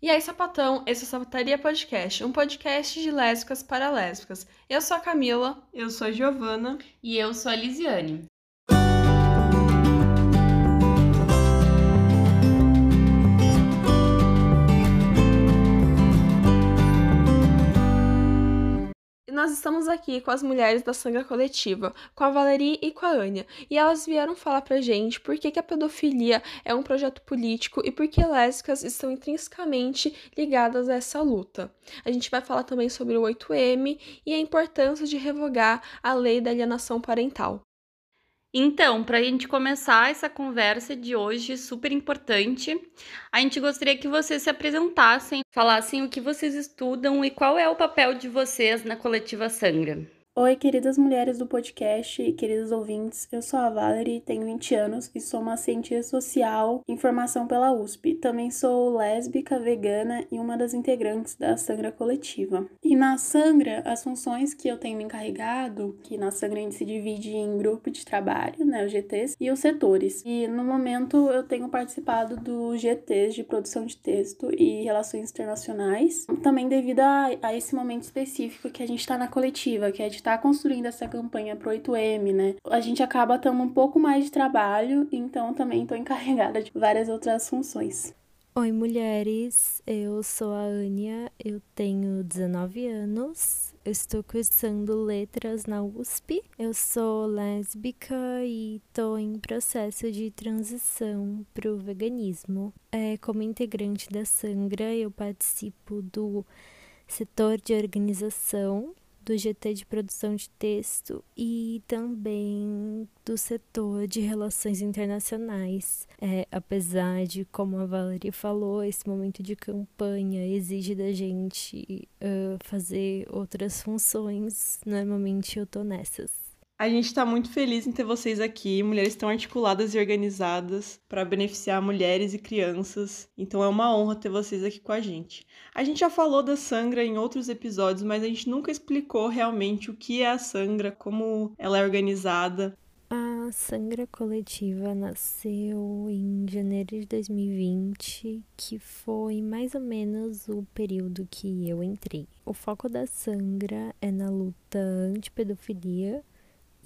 E aí, sapatão, esse é o Sapataria Podcast, um podcast de lésbicas para lésbicas. Eu sou a Camila. Eu sou a Giovana. E eu sou a Lisiane. Nós estamos aqui com as mulheres da Sangra Coletiva, com a Valerie e com a Ania, e elas vieram falar pra gente por que, que a pedofilia é um projeto político e por que lésbicas estão intrinsecamente ligadas a essa luta. A gente vai falar também sobre o 8M e a importância de revogar a lei da alienação parental. Então, para a gente começar essa conversa de hoje, super importante, a gente gostaria que vocês se apresentassem, falassem o que vocês estudam e qual é o papel de vocês na coletiva Sangra. Oi, queridas mulheres do podcast e queridos ouvintes. Eu sou a Valerie, tenho 20 anos e sou uma cientista social em formação pela USP. Também sou lésbica, vegana e uma das integrantes da Sangra Coletiva. E na Sangra, as funções que eu tenho me encarregado, que na Sangra a gente se divide em grupo de trabalho, né, os GTs, e os setores. E no momento eu tenho participado dos GTs de produção de texto e relações internacionais, também devido a, a esse momento específico que a gente está na coletiva, que é de está construindo essa campanha pro 8M, né? A gente acaba tendo um pouco mais de trabalho, então também estou encarregada de várias outras funções. Oi, mulheres. Eu sou a Ania, eu tenho 19 anos. Estou cursando letras na USP. Eu sou lésbica e estou em processo de transição para o veganismo. É, como integrante da Sangra, eu participo do setor de organização do GT de produção de texto e também do setor de relações internacionais. É, apesar de, como a Valerie falou, esse momento de campanha exige da gente uh, fazer outras funções, normalmente eu tô nessas. A gente está muito feliz em ter vocês aqui, mulheres tão articuladas e organizadas para beneficiar mulheres e crianças. Então é uma honra ter vocês aqui com a gente. A gente já falou da Sangra em outros episódios, mas a gente nunca explicou realmente o que é a Sangra, como ela é organizada. A Sangra Coletiva nasceu em janeiro de 2020, que foi mais ou menos o período que eu entrei. O foco da Sangra é na luta anti-pedofilia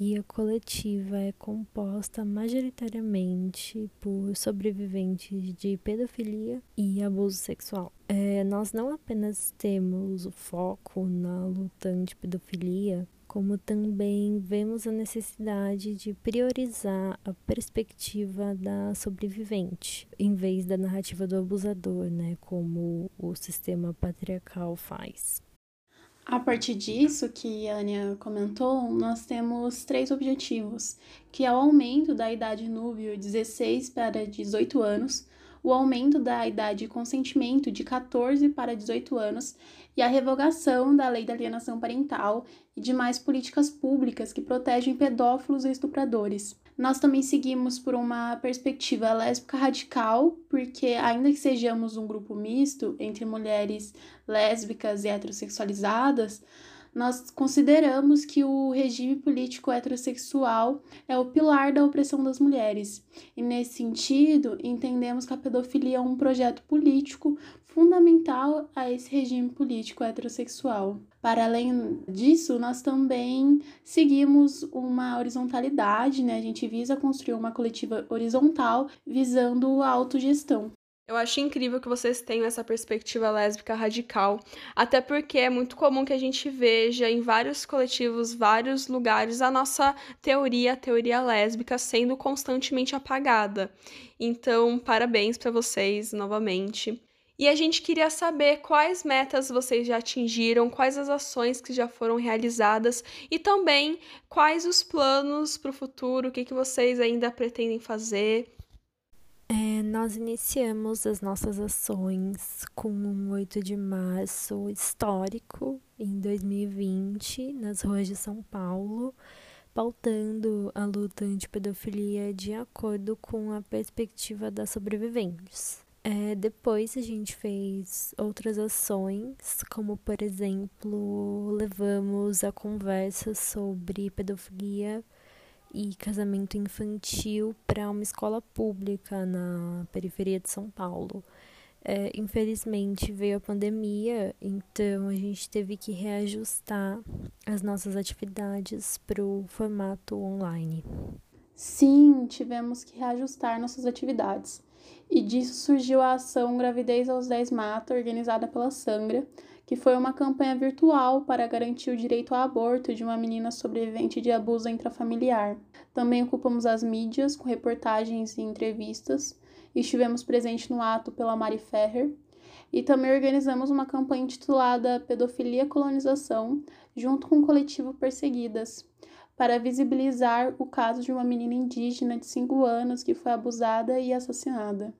e a coletiva é composta majoritariamente por sobreviventes de pedofilia e abuso sexual. É, nós não apenas temos o foco na luta anti-pedofilia, como também vemos a necessidade de priorizar a perspectiva da sobrevivente, em vez da narrativa do abusador, né, como o sistema patriarcal faz. A partir disso que a Ania comentou, nós temos três objetivos, que é o aumento da idade núbio 16 para 18 anos, o aumento da idade de consentimento de 14 para 18 anos e a revogação da lei da alienação parental e demais políticas públicas que protegem pedófilos e estupradores. Nós também seguimos por uma perspectiva lésbica radical, porque, ainda que sejamos um grupo misto entre mulheres lésbicas e heterossexualizadas, nós consideramos que o regime político heterossexual é o pilar da opressão das mulheres. E nesse sentido, entendemos que a pedofilia é um projeto político fundamental a esse regime político heterossexual. Para além disso, nós também seguimos uma horizontalidade, né? A gente visa construir uma coletiva horizontal visando a autogestão. Eu acho incrível que vocês tenham essa perspectiva lésbica radical, até porque é muito comum que a gente veja em vários coletivos, vários lugares, a nossa teoria, a teoria lésbica, sendo constantemente apagada. Então, parabéns para vocês novamente. E a gente queria saber quais metas vocês já atingiram, quais as ações que já foram realizadas e também quais os planos para o futuro, o que, que vocês ainda pretendem fazer. É, nós iniciamos as nossas ações com um 8 de março histórico em 2020 nas ruas de São Paulo, pautando a luta anti-pedofilia de acordo com a perspectiva das sobreviventes. É, depois a gente fez outras ações, como por exemplo, levamos a conversa sobre pedofilia e casamento infantil para uma escola pública na periferia de São Paulo. É, infelizmente veio a pandemia, então a gente teve que reajustar as nossas atividades para o formato online. Sim, tivemos que reajustar nossas atividades. E disso surgiu a ação Gravidez aos 10 Mata, organizada pela Sangra, que foi uma campanha virtual para garantir o direito ao aborto de uma menina sobrevivente de abuso intrafamiliar. Também ocupamos as mídias com reportagens e entrevistas. Estivemos presentes no ato pela Mari Ferrer. E também organizamos uma campanha intitulada Pedofilia Colonização, junto com o coletivo Perseguidas, para visibilizar o caso de uma menina indígena de 5 anos que foi abusada e assassinada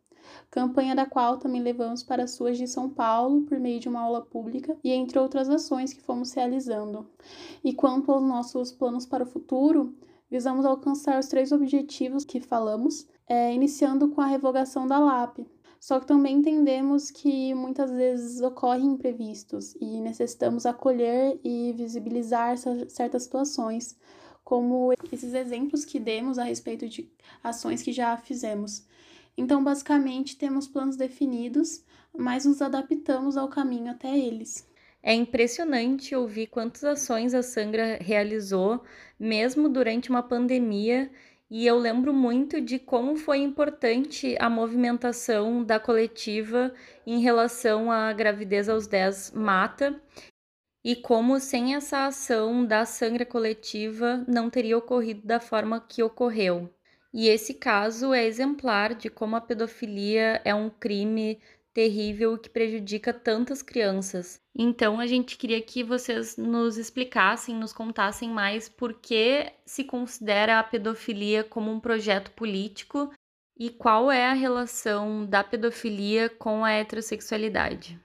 campanha da qual também levamos para as ruas de São Paulo por meio de uma aula pública e entre outras ações que fomos realizando. E quanto aos nossos planos para o futuro, visamos alcançar os três objetivos que falamos, é, iniciando com a revogação da LAP. Só que também entendemos que muitas vezes ocorrem imprevistos e necessitamos acolher e visibilizar certas situações, como esses exemplos que demos a respeito de ações que já fizemos. Então, basicamente, temos planos definidos, mas nos adaptamos ao caminho até eles. É impressionante ouvir quantas ações a Sangra realizou, mesmo durante uma pandemia, e eu lembro muito de como foi importante a movimentação da coletiva em relação à gravidez aos 10 mata, e como sem essa ação da Sangra coletiva não teria ocorrido da forma que ocorreu. E esse caso é exemplar de como a pedofilia é um crime terrível que prejudica tantas crianças. Então a gente queria que vocês nos explicassem, nos contassem mais por que se considera a pedofilia como um projeto político e qual é a relação da pedofilia com a heterossexualidade?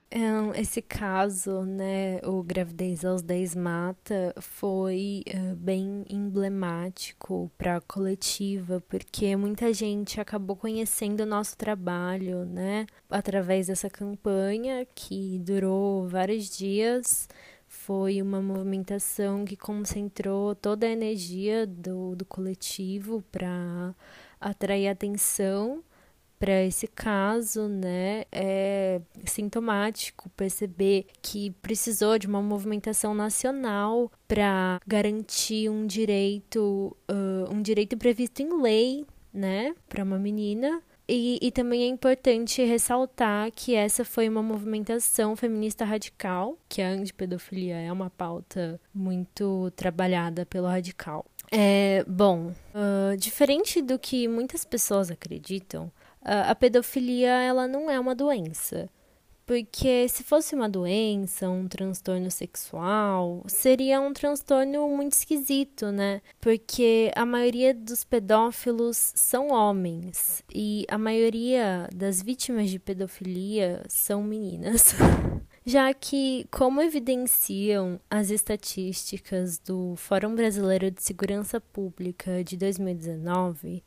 Esse caso, né, o Gravidez aos 10 Mata, foi uh, bem emblemático para a coletiva, porque muita gente acabou conhecendo o nosso trabalho, né, através dessa campanha que durou vários dias. Foi uma movimentação que concentrou toda a energia do, do coletivo para atrair atenção para esse caso, né? É sintomático perceber que precisou de uma movimentação nacional para garantir um direito, uh, um direito previsto em lei, né, para uma menina. E, e também é importante ressaltar que essa foi uma movimentação feminista radical, que a antipedofilia é uma pauta muito trabalhada pelo radical. É, bom, uh, diferente do que muitas pessoas acreditam, a pedofilia ela não é uma doença. Porque se fosse uma doença, um transtorno sexual, seria um transtorno muito esquisito, né? Porque a maioria dos pedófilos são homens e a maioria das vítimas de pedofilia são meninas. já que, como evidenciam as estatísticas do Fórum Brasileiro de Segurança Pública de 2019,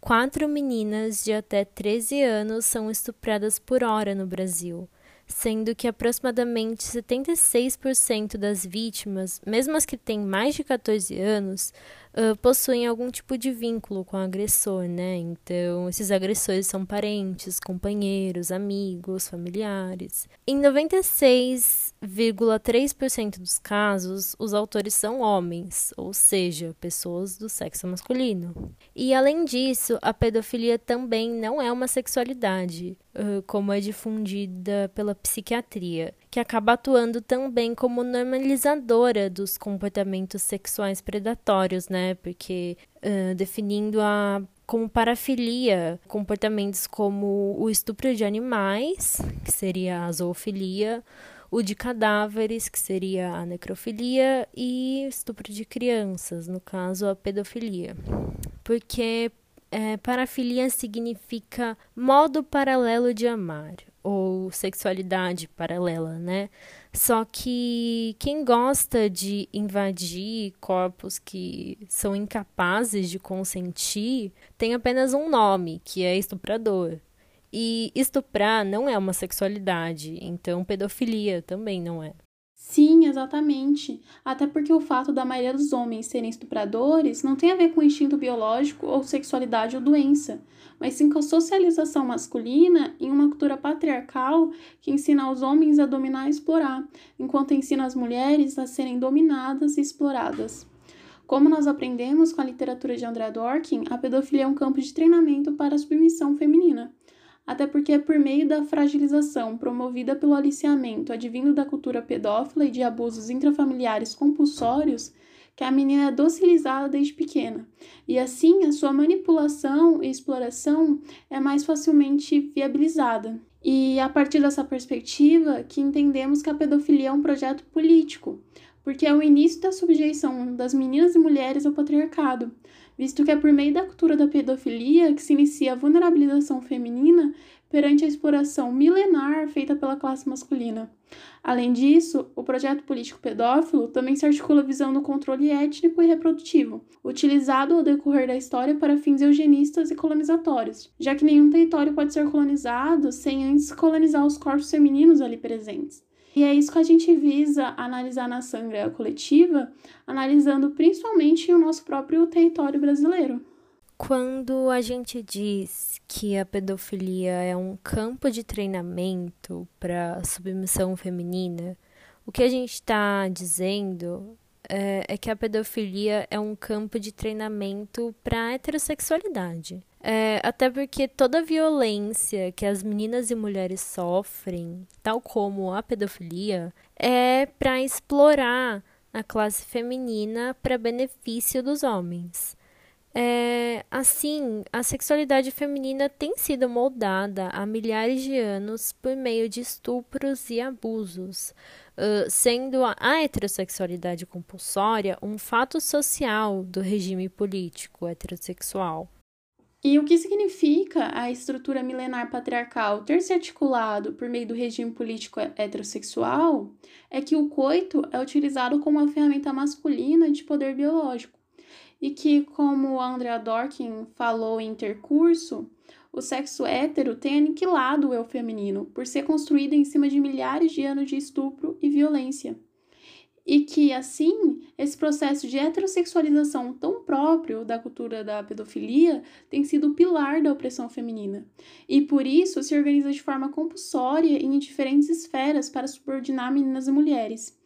quatro meninas de até 13 anos são estupradas por hora no Brasil, sendo que aproximadamente 76% das vítimas, mesmo as que têm mais de 14 anos, uh, possuem algum tipo de vínculo com o agressor, né? Então, esses agressores são parentes, companheiros, amigos, familiares. Em 96,3% dos casos, os autores são homens, ou seja, pessoas do sexo masculino. E além disso, a pedofilia também não é uma sexualidade, uh, como é difundida pela psiquiatria, que acaba atuando também como normalizadora dos comportamentos sexuais predatórios, né? Porque uh, definindo a como parafilia, comportamentos como o estupro de animais, que seria a zoofilia, o de cadáveres, que seria a necrofilia, e estupro de crianças, no caso a pedofilia. Porque é, parafilia significa modo paralelo de amar ou sexualidade paralela, né? Só que quem gosta de invadir corpos que são incapazes de consentir tem apenas um nome, que é estuprador. E estuprar não é uma sexualidade, então pedofilia também não é. Sim, exatamente. Até porque o fato da maioria dos homens serem estupradores não tem a ver com instinto biológico ou sexualidade ou doença, mas sim com a socialização masculina em uma cultura patriarcal que ensina os homens a dominar e explorar, enquanto ensina as mulheres a serem dominadas e exploradas. Como nós aprendemos com a literatura de André Dworkin, a pedofilia é um campo de treinamento para a submissão feminina até porque é por meio da fragilização promovida pelo aliciamento advindo da cultura pedófila e de abusos intrafamiliares compulsórios que a menina é docilizada desde pequena, e assim a sua manipulação e exploração é mais facilmente viabilizada. E a partir dessa perspectiva que entendemos que a pedofilia é um projeto político, porque é o início da subjeição das meninas e mulheres ao patriarcado, visto que é por meio da cultura da pedofilia que se inicia a vulnerabilização feminina perante a exploração milenar feita pela classe masculina. Além disso, o projeto político pedófilo também se articula visando o controle étnico e reprodutivo, utilizado ao decorrer da história para fins eugenistas e colonizatórios, já que nenhum território pode ser colonizado sem antes colonizar os corpos femininos ali presentes. E é isso que a gente visa analisar na sangra coletiva, analisando principalmente o nosso próprio território brasileiro. Quando a gente diz que a pedofilia é um campo de treinamento para submissão feminina, o que a gente está dizendo é, é, que a pedofilia é um campo de treinamento para heterossexualidade. É, até porque toda violência que as meninas e mulheres sofrem, tal como a pedofilia, é para explorar a classe feminina para benefício dos homens. É, assim, a sexualidade feminina tem sido moldada há milhares de anos por meio de estupros e abusos, sendo a, a heterossexualidade compulsória um fato social do regime político heterossexual. E o que significa a estrutura milenar patriarcal ter se articulado por meio do regime político heterossexual é que o coito é utilizado como uma ferramenta masculina de poder biológico. E que, como Andrea Dorkin falou em intercurso, o sexo hétero tem aniquilado o eu feminino por ser construído em cima de milhares de anos de estupro e violência e que, assim, esse processo de heterossexualização tão próprio da cultura da pedofilia tem sido o pilar da opressão feminina, e por isso se organiza de forma compulsória em diferentes esferas para subordinar meninas e mulheres.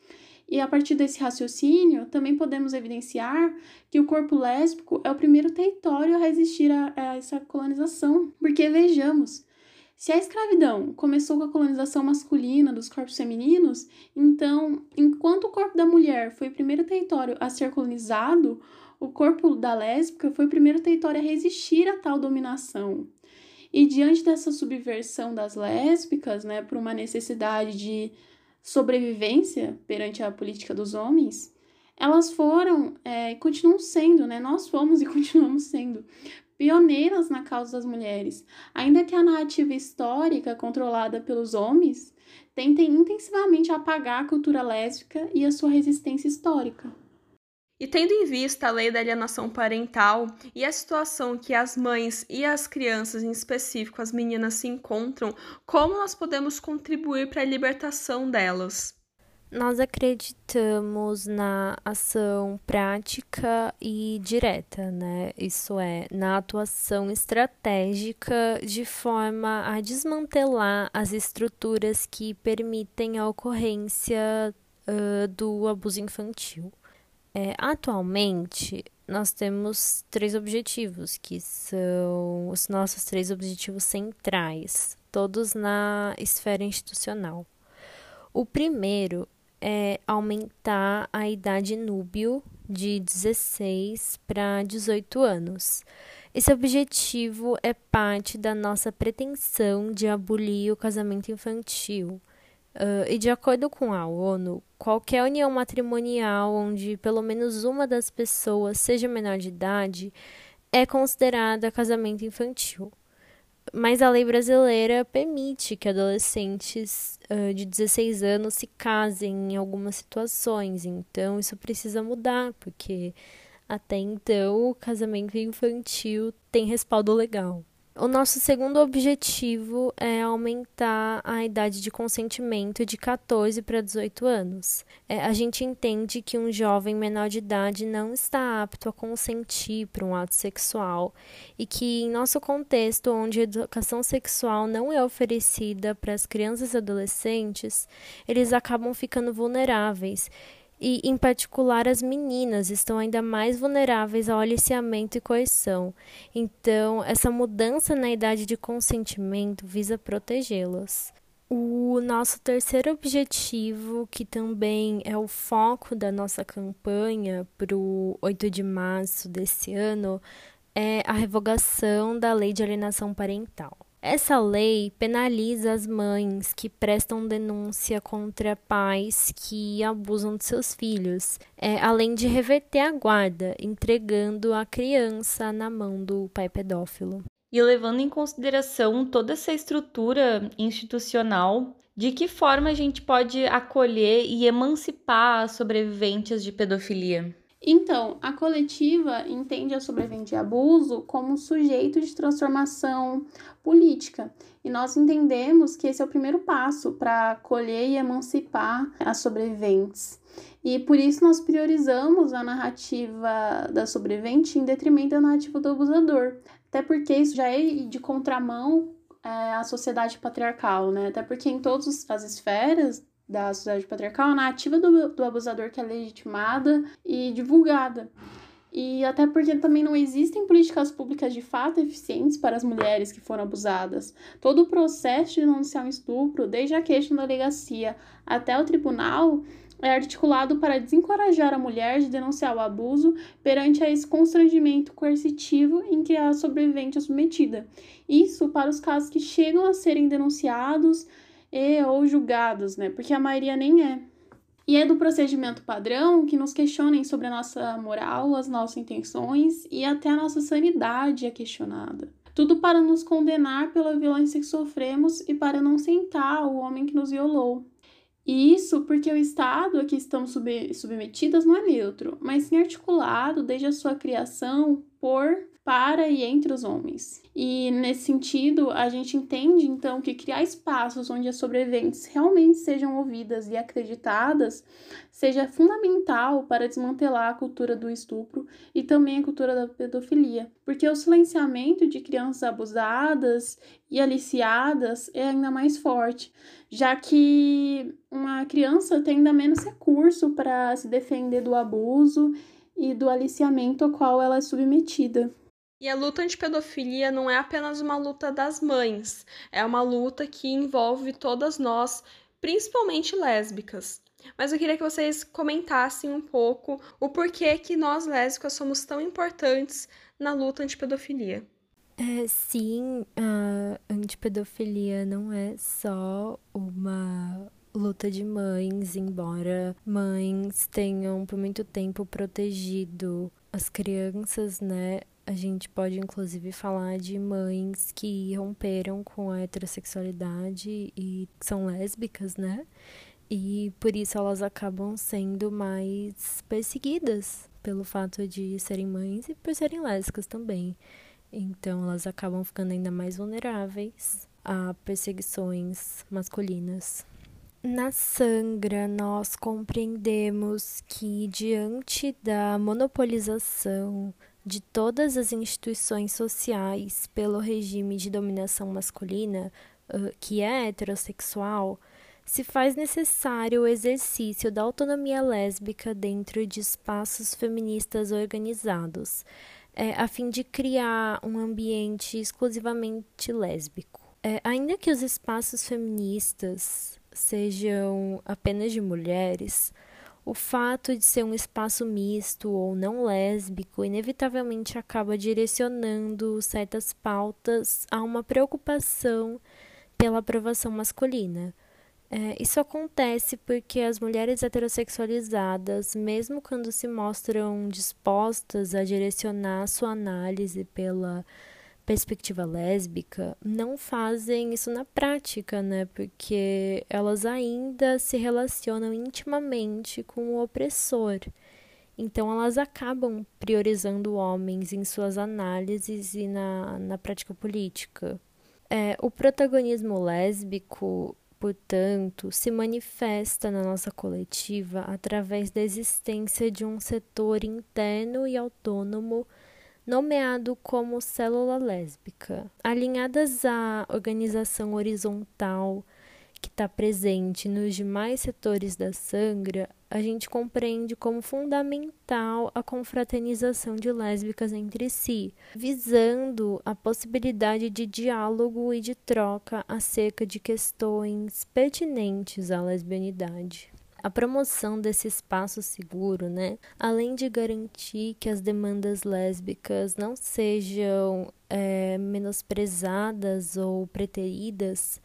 E a partir desse raciocínio, também podemos evidenciar que o corpo lésbico é o primeiro território a resistir a, a essa colonização, porque vejamos, se a escravidão começou com a colonização masculina dos corpos femininos, então, enquanto o corpo da mulher foi o primeiro território a ser colonizado, o corpo da lésbica foi o primeiro território a resistir a tal dominação. E diante dessa subversão das lésbicas, né, por uma necessidade de sobrevivência perante a política dos homens, elas foram e é, continuam sendo, né? Nós fomos e continuamos sendo pioneiras na causa das mulheres, ainda que a narrativa histórica controlada pelos homens tentem intensivamente apagar a cultura lésbica e a sua resistência histórica. E tendo em vista a lei da alienação parental e a situação que as mães e as crianças, em específico as meninas, se encontram, como nós podemos contribuir para a libertação delas? Nós acreditamos na ação prática e direta, né? Isso é, na atuação estratégica de forma a desmantelar as estruturas que permitem a ocorrência uh, do abuso infantil. É, atualmente, nós temos três objetivos, que são os nossos três objetivos centrais, todos na esfera institucional. O primeiro é aumentar a idade núbio de 16 para 18 anos. Esse objetivo é parte da nossa pretensão de abolir o casamento infantil. Uh, e de acordo com a ONU, qualquer união matrimonial onde pelo menos uma das pessoas seja menor de idade é considerada casamento infantil. Mas a lei brasileira permite que adolescentes uh, de 16 anos se casem em algumas situações, então isso precisa mudar, porque até então o casamento infantil tem respaldo legal. O nosso segundo objetivo é aumentar a idade de consentimento de 14 para 18 anos. É, a gente entende que um jovem menor de idade não está apto a consentir para um ato sexual e que, em nosso contexto, onde a educação sexual não é oferecida para as crianças e adolescentes, eles acabam ficando vulneráveis e, em particular, as meninas estão ainda mais vulneráveis ao aliciamento e coerção. Então, essa mudança na idade de consentimento visa protegê-las. O nosso terceiro objetivo, que também é o foco da nossa campanha para o 8 de março desse ano, é a revogação da lei de alienação parental. Essa lei penaliza as mães que prestam denúncia contra pais que abusam de seus filhos, é, além de reverter a guarda, entregando a criança na mão do pai pedófilo. E levando em consideração toda essa estrutura institucional, de que forma a gente pode acolher e emancipar sobreviventes de pedofilia? Então, a coletiva entende a sobrevivente de abuso como sujeito de transformação política. E nós entendemos que esse é o primeiro passo para acolher e emancipar as sobreviventes. E por isso nós priorizamos a narrativa da sobrevivente em detrimento da narrativa do abusador. Até porque isso já é de contramão é, à sociedade patriarcal, né? Até porque em todas as esferas da sociedade patriarcal, a narrativa do, do abusador que é legitimada e divulgada. E até porque também não existem políticas públicas de fato eficientes para as mulheres que foram abusadas. Todo o processo de denunciar um estupro, desde a queixa na delegacia até o tribunal, é articulado para desencorajar a mulher de denunciar o abuso perante a esse constrangimento coercitivo em que a sobrevivente é submetida. Isso para os casos que chegam a serem denunciados e ou julgados, né? Porque a maioria nem é. E é do procedimento padrão que nos questionem sobre a nossa moral, as nossas intenções e até a nossa sanidade é questionada. Tudo para nos condenar pela violência que sofremos e para não sentar o homem que nos violou. E isso porque o Estado a que estamos sub submetidas não é neutro, mas sim articulado desde a sua criação por para e entre os homens. E nesse sentido, a gente entende então que criar espaços onde as sobreviventes realmente sejam ouvidas e acreditadas seja fundamental para desmantelar a cultura do estupro e também a cultura da pedofilia, porque o silenciamento de crianças abusadas e aliciadas é ainda mais forte, já que uma criança tem ainda menos recurso para se defender do abuso e do aliciamento ao qual ela é submetida. E a luta anti-pedofilia não é apenas uma luta das mães, é uma luta que envolve todas nós, principalmente lésbicas. Mas eu queria que vocês comentassem um pouco o porquê que nós lésbicas somos tão importantes na luta anti-pedofilia. É, sim, a antipedofilia não é só uma luta de mães, embora mães tenham por muito tempo protegido as crianças, né? A gente pode inclusive falar de mães que romperam com a heterossexualidade e são lésbicas, né? E por isso elas acabam sendo mais perseguidas pelo fato de serem mães e por serem lésbicas também. Então elas acabam ficando ainda mais vulneráveis a perseguições masculinas. Na Sangra, nós compreendemos que, diante da monopolização de todas as instituições sociais pelo regime de dominação masculina, que é heterossexual, se faz necessário o exercício da autonomia lésbica dentro de espaços feministas organizados, é, a fim de criar um ambiente exclusivamente lésbico. É, ainda que os espaços feministas sejam apenas de mulheres, o fato de ser um espaço misto ou não lésbico inevitavelmente acaba direcionando certas pautas a uma preocupação pela aprovação masculina. É, isso acontece porque as mulheres heterossexualizadas, mesmo quando se mostram dispostas a direcionar sua análise pela perspectiva lésbica, não fazem isso na prática, né? Porque elas ainda se relacionam intimamente com o opressor. Então, elas acabam priorizando homens em suas análises e na, na prática política. É, o protagonismo lésbico, portanto, se manifesta na nossa coletiva através da existência de um setor interno e autônomo nomeado como célula lésbica. Alinhadas à organização horizontal que está presente nos demais setores da sangra, a gente compreende como fundamental a confraternização de lésbicas entre si, visando a possibilidade de diálogo e de troca acerca de questões pertinentes à lesbianidade. A promoção desse espaço seguro, né, além de garantir que as demandas lésbicas não sejam é, menosprezadas ou preteridas,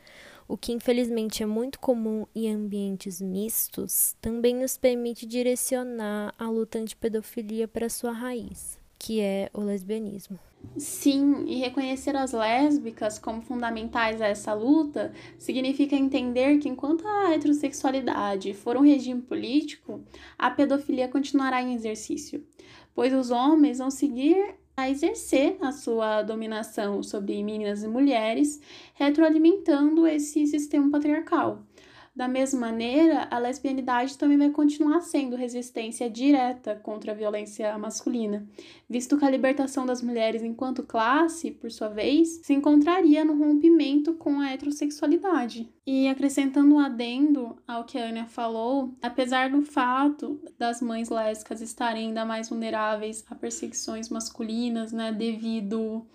o que infelizmente é muito comum em ambientes mistos, também nos permite direcionar a luta anti-pedofilia para sua raiz, que é o lesbianismo. Sim, e reconhecer as lésbicas como fundamentais a essa luta significa entender que enquanto a heterossexualidade for um regime político, a pedofilia continuará em exercício, pois os homens vão seguir a exercer a sua dominação sobre meninas e mulheres, retroalimentando esse sistema patriarcal. Da mesma maneira, a lesbianidade também vai continuar sendo resistência direta contra a violência masculina, visto que a libertação das mulheres enquanto classe, por sua vez, se encontraria no rompimento com a heterossexualidade. E acrescentando um adendo ao que a Ania falou, apesar do fato das mães lésbicas estarem ainda mais vulneráveis a perseguições masculinas, né, devido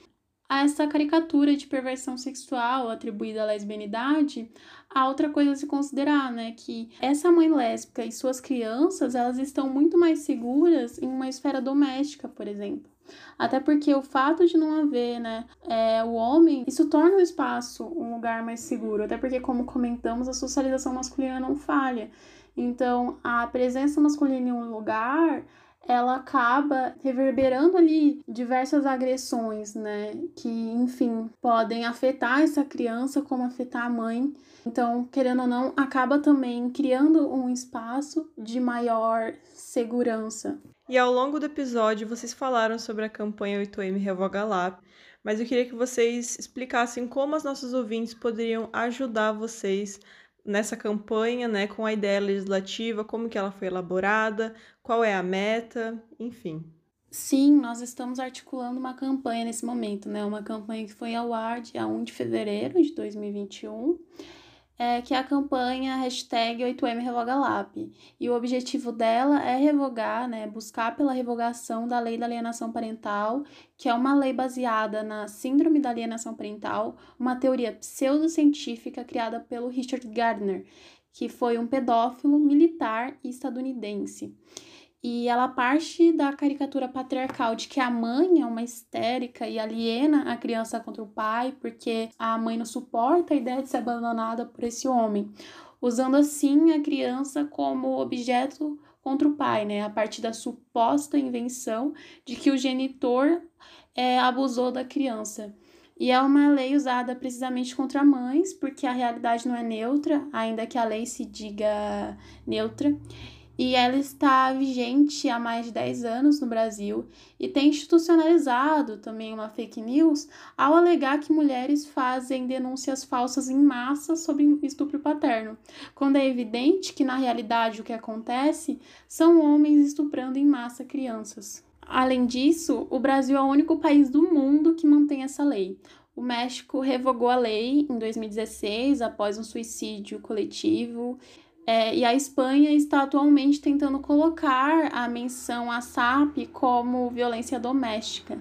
essa caricatura de perversão sexual atribuída à lesbianidade, há outra coisa a se considerar, né? Que essa mãe lésbica e suas crianças, elas estão muito mais seguras em uma esfera doméstica, por exemplo. Até porque o fato de não haver, né, é, o homem, isso torna o espaço um lugar mais seguro. Até porque, como comentamos, a socialização masculina não falha. Então, a presença masculina em um lugar ela acaba reverberando ali diversas agressões, né? Que, enfim, podem afetar essa criança como afetar a mãe. Então, querendo ou não, acaba também criando um espaço de maior segurança. E ao longo do episódio, vocês falaram sobre a campanha 8M Revoga Lá, mas eu queria que vocês explicassem como as nossas ouvintes poderiam ajudar vocês nessa campanha, né, com a ideia legislativa, como que ela foi elaborada, qual é a meta, enfim. Sim, nós estamos articulando uma campanha nesse momento, né? Uma campanha que foi ao ar dia 1 de fevereiro de 2021 é, que é a campanha hashtag 8M RevogaLAP. E o objetivo dela é revogar, né, buscar pela revogação da lei da alienação parental, que é uma lei baseada na síndrome da alienação parental, uma teoria pseudocientífica criada pelo Richard Gardner, que foi um pedófilo militar estadunidense. E ela parte da caricatura patriarcal de que a mãe é uma histérica e aliena a criança contra o pai, porque a mãe não suporta a ideia de ser abandonada por esse homem, usando assim a criança como objeto contra o pai, né? A partir da suposta invenção de que o genitor é, abusou da criança. E é uma lei usada precisamente contra mães, porque a realidade não é neutra, ainda que a lei se diga neutra e ela está vigente há mais de 10 anos no Brasil e tem institucionalizado também uma fake news ao alegar que mulheres fazem denúncias falsas em massa sobre estupro paterno, quando é evidente que na realidade o que acontece são homens estuprando em massa crianças. Além disso, o Brasil é o único país do mundo que mantém essa lei. O México revogou a lei em 2016 após um suicídio coletivo é, e a Espanha está atualmente tentando colocar a menção à SAP como violência doméstica.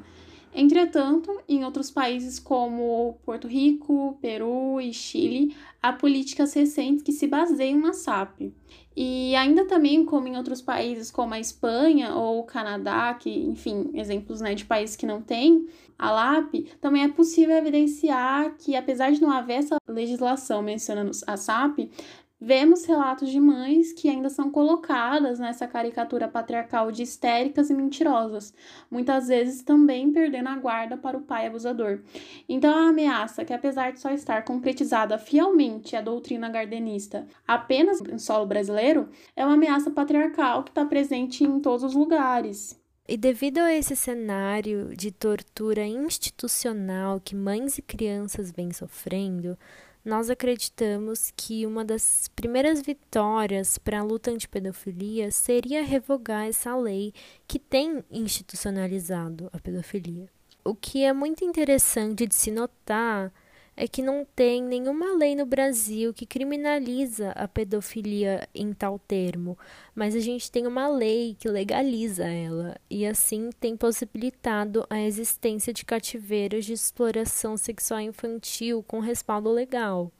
Entretanto, em outros países como Porto Rico, Peru e Chile, há políticas recentes que se baseiam na SAP. E ainda também, como em outros países como a Espanha ou o Canadá, que, enfim, exemplos né, de países que não têm a LAP, também é possível evidenciar que, apesar de não haver essa legislação mencionando a SAP, Vemos relatos de mães que ainda são colocadas nessa caricatura patriarcal de histéricas e mentirosas, muitas vezes também perdendo a guarda para o pai abusador. Então, a ameaça, que apesar de só estar concretizada fielmente a doutrina gardenista apenas em solo brasileiro, é uma ameaça patriarcal que está presente em todos os lugares. E devido a esse cenário de tortura institucional que mães e crianças vêm sofrendo, nós acreditamos que uma das primeiras vitórias para a luta anti-pedofilia seria revogar essa lei que tem institucionalizado a pedofilia. O que é muito interessante de se notar é que não tem nenhuma lei no Brasil que criminaliza a pedofilia em tal termo, mas a gente tem uma lei que legaliza ela. E assim tem possibilitado a existência de cativeiros de exploração sexual infantil com respaldo legal,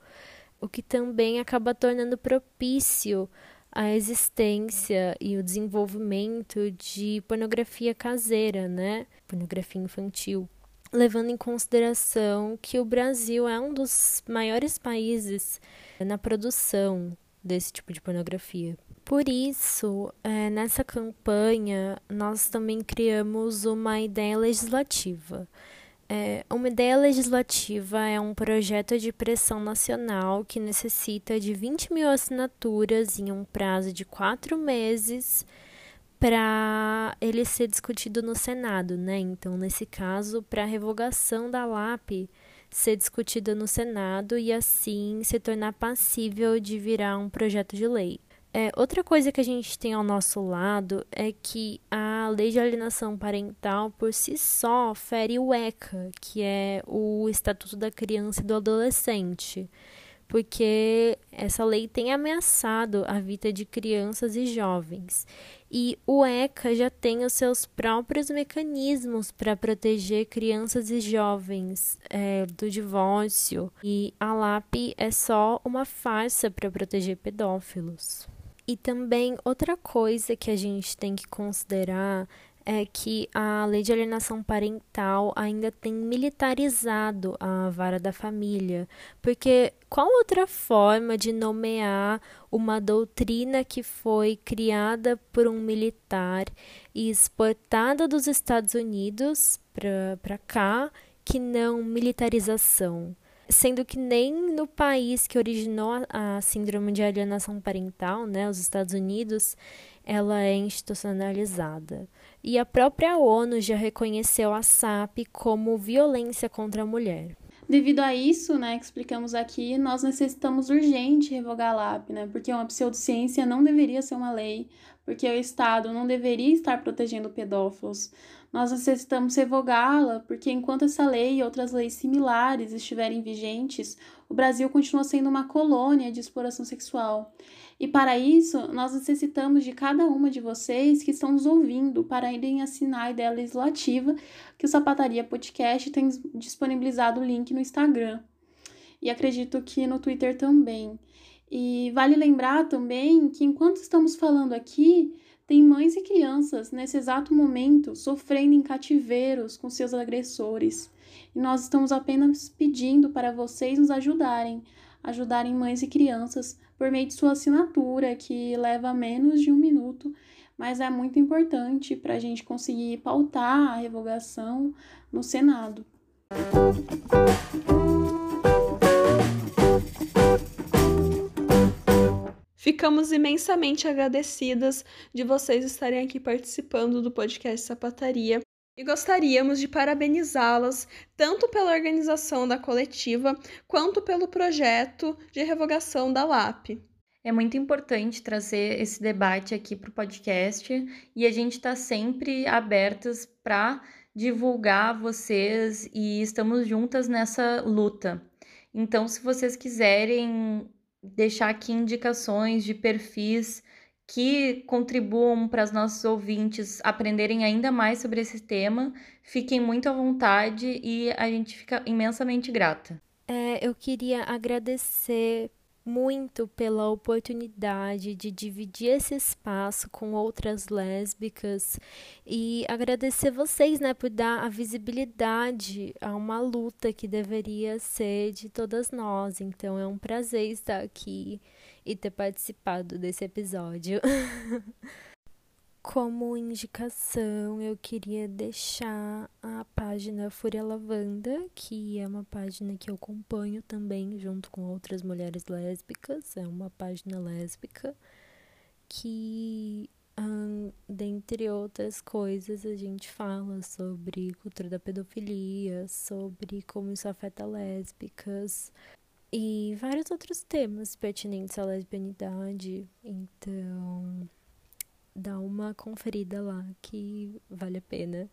o que também acaba tornando propício a existência e o desenvolvimento de pornografia caseira, né? Pornografia infantil levando em consideração que o Brasil é um dos maiores países na produção desse tipo de pornografia. Por isso, é, nessa campanha, nós também criamos uma ideia legislativa. É, uma ideia legislativa é um projeto de pressão nacional que necessita de 20 mil assinaturas em um prazo de quatro meses para ele ser discutido no Senado, né? Então, nesse caso, para a revogação da LAP ser discutida no Senado e assim se tornar passível de virar um projeto de lei. É, outra coisa que a gente tem ao nosso lado é que a lei de alienação parental por si só fere o ECA, que é o Estatuto da Criança e do Adolescente porque essa lei tem ameaçado a vida de crianças e jovens. E o ECA já tem os seus próprios mecanismos para proteger crianças e jovens é, do divórcio, e a LAP é só uma farsa para proteger pedófilos. E também outra coisa que a gente tem que considerar é que a lei de alienação parental ainda tem militarizado a vara da família, porque qual outra forma de nomear uma doutrina que foi criada por um militar e exportada dos Estados Unidos para cá que não militarização? Sendo que nem no país que originou a síndrome de alienação parental, né, os Estados Unidos, ela é institucionalizada. E a própria ONU já reconheceu a SAP como violência contra a mulher. Devido a isso, né, que explicamos aqui, nós necessitamos urgente revogar a LAP, né, porque uma pseudociência não deveria ser uma lei, porque o Estado não deveria estar protegendo pedófilos. Nós necessitamos revogá-la, porque enquanto essa lei e outras leis similares estiverem vigentes, o Brasil continua sendo uma colônia de exploração sexual. E para isso, nós necessitamos de cada uma de vocês que estão nos ouvindo para irem assinar a ideia legislativa que o Sapataria Podcast tem disponibilizado o link no Instagram. E acredito que no Twitter também. E vale lembrar também que enquanto estamos falando aqui, tem mães e crianças nesse exato momento sofrendo em cativeiros com seus agressores. E nós estamos apenas pedindo para vocês nos ajudarem, ajudarem mães e crianças por meio de sua assinatura, que leva menos de um minuto, mas é muito importante para a gente conseguir pautar a revogação no Senado. Ficamos imensamente agradecidas de vocês estarem aqui participando do podcast Sapataria e gostaríamos de parabenizá-las tanto pela organização da coletiva quanto pelo projeto de revogação da LAP. É muito importante trazer esse debate aqui para o podcast e a gente está sempre abertas para divulgar vocês e estamos juntas nessa luta. Então, se vocês quiserem deixar aqui indicações de perfis que contribuam para os nossos ouvintes aprenderem ainda mais sobre esse tema. Fiquem muito à vontade e a gente fica imensamente grata. É, eu queria agradecer muito pela oportunidade de dividir esse espaço com outras lésbicas e agradecer vocês, né, por dar a visibilidade a uma luta que deveria ser de todas nós. Então é um prazer estar aqui e ter participado desse episódio. Como indicação, eu queria deixar a página Fúria Lavanda, que é uma página que eu acompanho também junto com outras mulheres lésbicas. É uma página lésbica que, dentre outras coisas, a gente fala sobre cultura da pedofilia, sobre como isso afeta lésbicas e vários outros temas pertinentes à lesbianidade. Então dá uma conferida lá que vale a pena.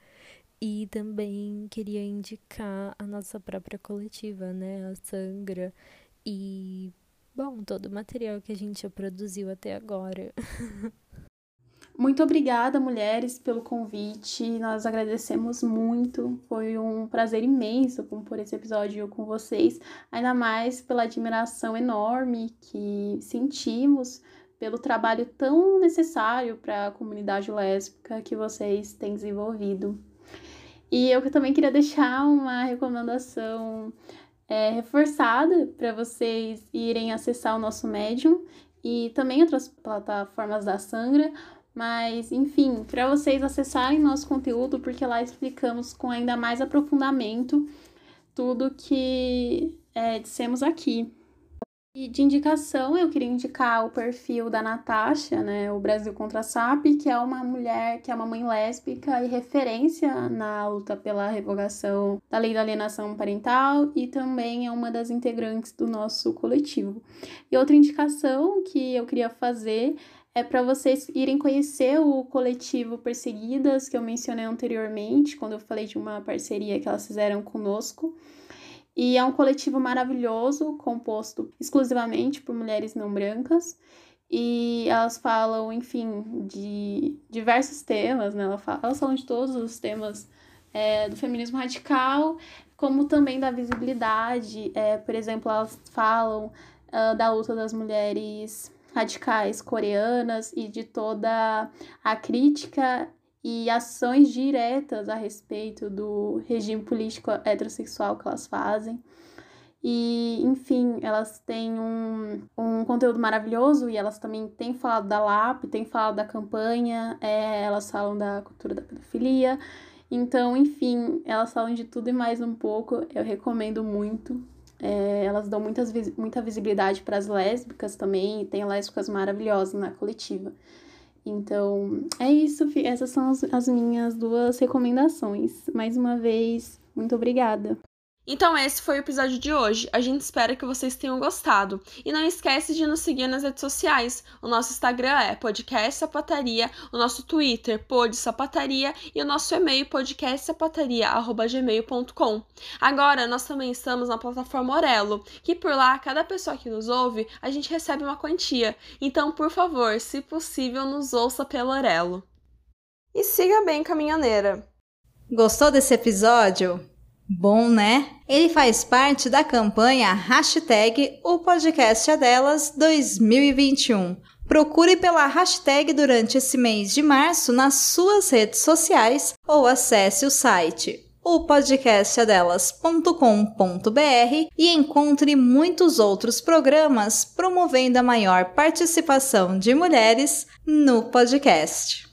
E também queria indicar a nossa própria coletiva, né? A Sangra. E, bom, todo o material que a gente já produziu até agora. Muito obrigada, mulheres, pelo convite. Nós agradecemos muito. Foi um prazer imenso compor esse episódio com vocês, ainda mais pela admiração enorme que sentimos pelo trabalho tão necessário para a comunidade lésbica que vocês têm desenvolvido. E eu também queria deixar uma recomendação é, reforçada para vocês irem acessar o nosso Medium e também outras plataformas da Sangra. Mas, enfim, para vocês acessarem nosso conteúdo, porque lá explicamos com ainda mais aprofundamento tudo que é, dissemos aqui. E de indicação, eu queria indicar o perfil da Natasha, né, o Brasil contra a SAP, que é uma mulher, que é uma mãe lésbica e referência na luta pela revogação da lei da alienação parental e também é uma das integrantes do nosso coletivo. E outra indicação que eu queria fazer é para vocês irem conhecer o coletivo Perseguidas, que eu mencionei anteriormente, quando eu falei de uma parceria que elas fizeram conosco. E é um coletivo maravilhoso, composto exclusivamente por mulheres não brancas. E elas falam, enfim, de diversos temas, né? Elas falam de todos os temas é, do feminismo radical, como também da visibilidade. É, por exemplo, elas falam uh, da luta das mulheres radicais coreanas e de toda a crítica e ações diretas a respeito do regime político heterossexual que elas fazem. E, enfim, elas têm um, um conteúdo maravilhoso e elas também têm falado da LAP, têm falado da campanha, é, elas falam da cultura da pedofilia. Então, enfim, elas falam de tudo e mais um pouco. Eu recomendo muito. É, elas dão muitas, muita visibilidade para as lésbicas também, e tem lésbicas maravilhosas na coletiva. Então, é isso. Essas são as, as minhas duas recomendações. Mais uma vez, muito obrigada. Então esse foi o episódio de hoje. A gente espera que vocês tenham gostado. E não esquece de nos seguir nas redes sociais. O nosso Instagram é podcast sapataria, o nosso Twitter pod e o nosso e-mail podcastsapataria@gmail.com. Agora nós também estamos na plataforma Orelo, que por lá cada pessoa que nos ouve, a gente recebe uma quantia. Então, por favor, se possível, nos ouça pelo Orelo. E siga bem caminhoneira. Gostou desse episódio? Bom, né? Ele faz parte da campanha hashtag O Podcast é Delas 2021. Procure pela hashtag durante esse mês de março nas suas redes sociais ou acesse o site opodcastadelas.com.br e encontre muitos outros programas promovendo a maior participação de mulheres no podcast.